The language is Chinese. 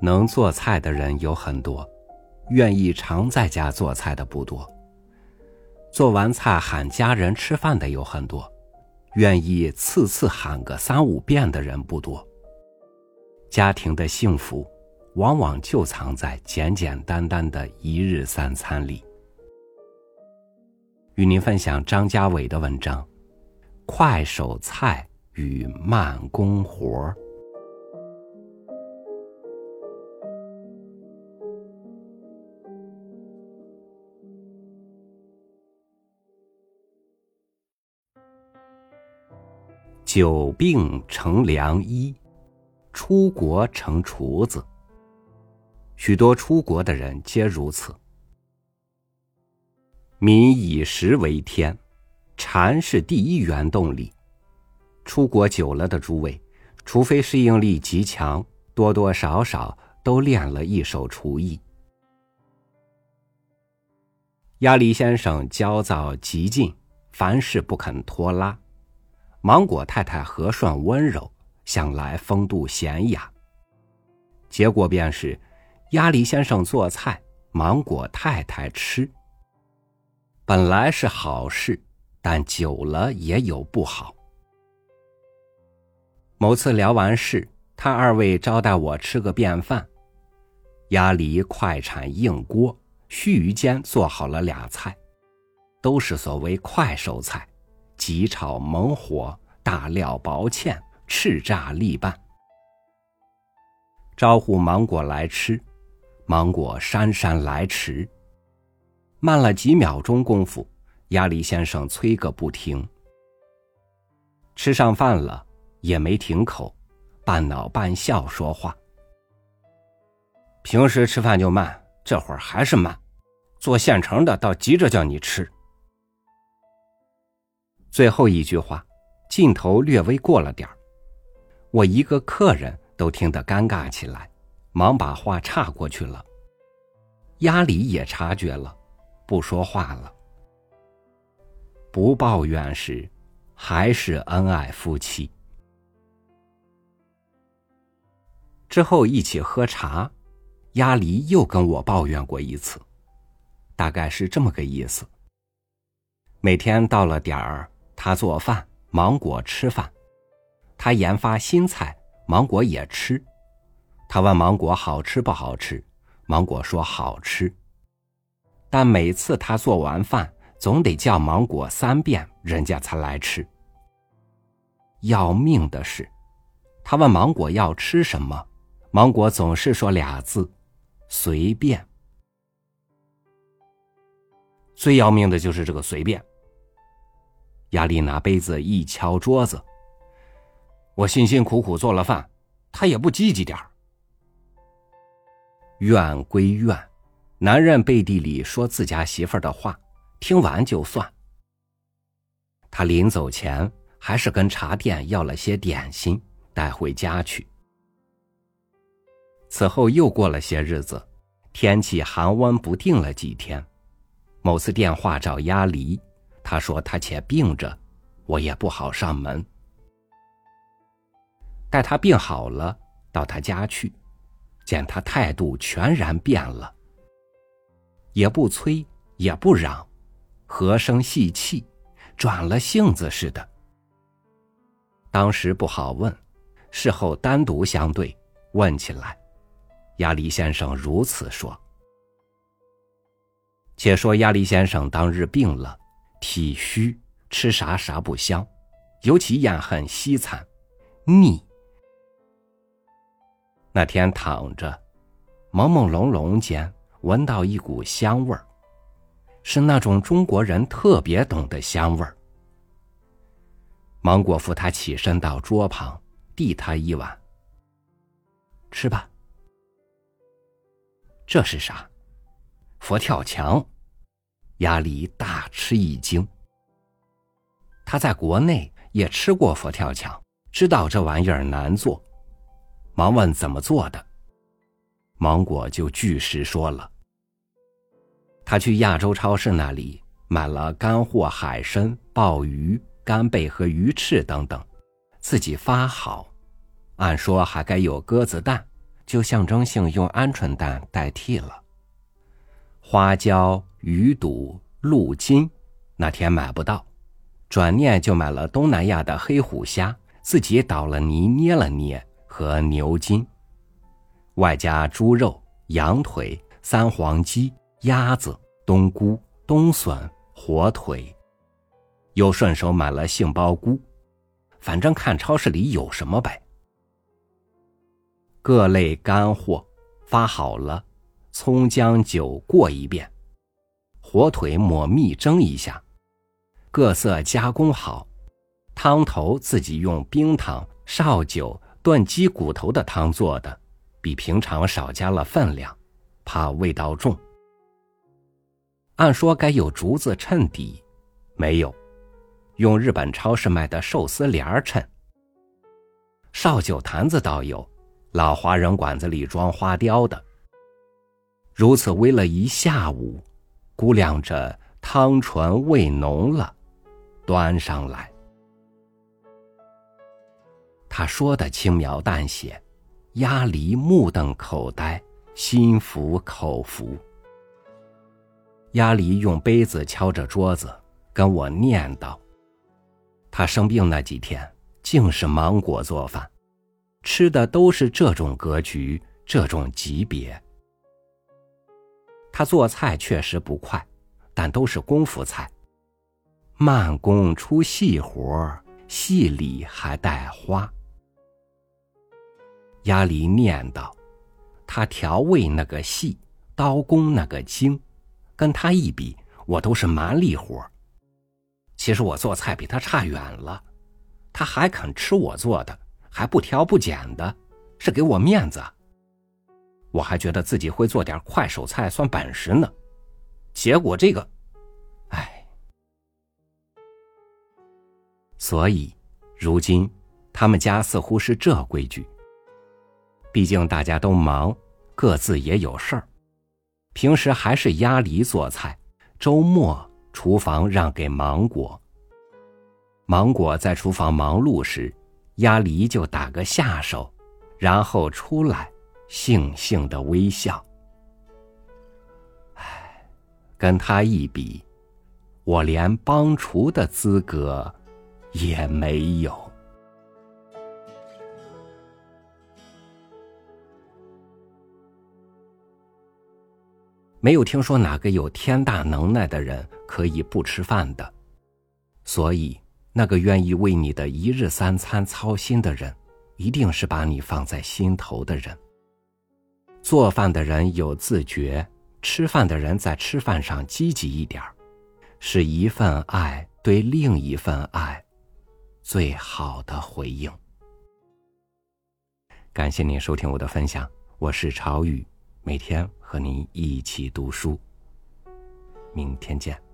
能做菜的人有很多，愿意常在家做菜的不多。做完菜喊家人吃饭的有很多，愿意次次喊个三五遍的人不多。家庭的幸福，往往就藏在简简单单的一日三餐里。与您分享张家伟的文章：快手菜与慢工活儿。久病成良医，出国成厨子。许多出国的人皆如此。民以食为天，禅是第一原动力。出国久了的诸位，除非适应力极强，多多少少都练了一手厨艺。鸭梨先生焦躁极尽，凡事不肯拖拉。芒果太太和顺温柔，向来风度娴雅。结果便是，鸭梨先生做菜，芒果太太吃。本来是好事，但久了也有不好。某次聊完事，他二位招待我吃个便饭，鸭梨快铲硬锅，须臾间做好了俩菜，都是所谓快手菜。急炒猛火，大料薄芡，叱咤立拌。招呼芒果来吃，芒果姗姗来迟。慢了几秒钟功夫，鸭梨先生催个不停。吃上饭了，也没停口，半恼半笑说话。平时吃饭就慢，这会儿还是慢，做现成的倒急着叫你吃。最后一句话，劲头略微过了点儿，我一个客人都听得尴尬起来，忙把话岔过去了。鸭梨也察觉了，不说话了。不抱怨时，还是恩爱夫妻。之后一起喝茶，鸭梨又跟我抱怨过一次，大概是这么个意思。每天到了点儿。他做饭，芒果吃饭；他研发新菜，芒果也吃。他问芒果好吃不好吃，芒果说好吃。但每次他做完饭，总得叫芒果三遍，人家才来吃。要命的是，他问芒果要吃什么，芒果总是说俩字：随便。最要命的就是这个随便。亚丽拿杯子一敲桌子。我辛辛苦苦做了饭，他也不积极点儿。怨归怨，男人背地里说自家媳妇儿的话，听完就算。他临走前还是跟茶店要了些点心带回家去。此后又过了些日子，天气寒温不定了几天，某次电话找鸭梨。他说他且病着，我也不好上门。待他病好了，到他家去，见他态度全然变了，也不催，也不嚷，和声细气，转了性子似的。当时不好问，事后单独相对问起来，鸭梨先生如此说。且说鸭梨先生当日病了。体虚，吃啥啥不香，尤其厌恨西餐，腻。那天躺着，朦朦胧胧间闻到一股香味儿，是那种中国人特别懂的香味儿。芒果扶他起身到桌旁，递他一碗，吃吧。这是啥？佛跳墙。鸭梨大吃一惊。他在国内也吃过佛跳墙，知道这玩意儿难做，忙问怎么做的。芒果就据实说了。他去亚洲超市那里买了干货海参、鲍鱼、干贝和鱼翅等等，自己发好，按说还该有鸽子蛋，就象征性用鹌鹑蛋代替了。花椒、鱼肚、鹿筋，那天买不到，转念就买了东南亚的黑虎虾，自己捣了泥捏了捏，和牛筋，外加猪肉、羊腿、三黄鸡、鸭子、冬菇、冬笋、火腿，又顺手买了杏鲍菇，反正看超市里有什么呗。各类干货发好了，葱姜酒过一遍，火腿抹蜜蒸一下，各色加工好，汤头自己用冰糖、绍酒炖鸡骨头的汤做的，比平常少加了分量，怕味道重。按说该有竹子衬底，没有，用日本超市卖的寿司帘儿衬。绍酒坛子倒有。老华人馆子里装花雕的，如此煨了一下午，估量着汤醇味浓了，端上来。他说的轻描淡写，鸭梨目瞪口呆，心服口服。鸭梨用杯子敲着桌子，跟我念叨：“他生病那几天，竟是芒果做饭。”吃的都是这种格局、这种级别。他做菜确实不快，但都是功夫菜。慢工出细活，细里还带花。鸭梨念叨：“他调味那个细，刀工那个精，跟他一比，我都是蛮力活。其实我做菜比他差远了，他还肯吃我做的。”还不挑不拣的，是给我面子。我还觉得自己会做点快手菜算本事呢，结果这个，唉。所以，如今他们家似乎是这规矩。毕竟大家都忙，各自也有事儿。平时还是鸭梨做菜，周末厨房让给芒果。芒果在厨房忙碌时。鸭梨就打个下手，然后出来，悻悻的微笑。唉，跟他一比，我连帮厨的资格也没有。没有听说哪个有天大能耐的人可以不吃饭的，所以。那个愿意为你的一日三餐操心的人，一定是把你放在心头的人。做饭的人有自觉，吃饭的人在吃饭上积极一点是一份爱对另一份爱最好的回应。感谢您收听我的分享，我是朝雨，每天和您一起读书。明天见。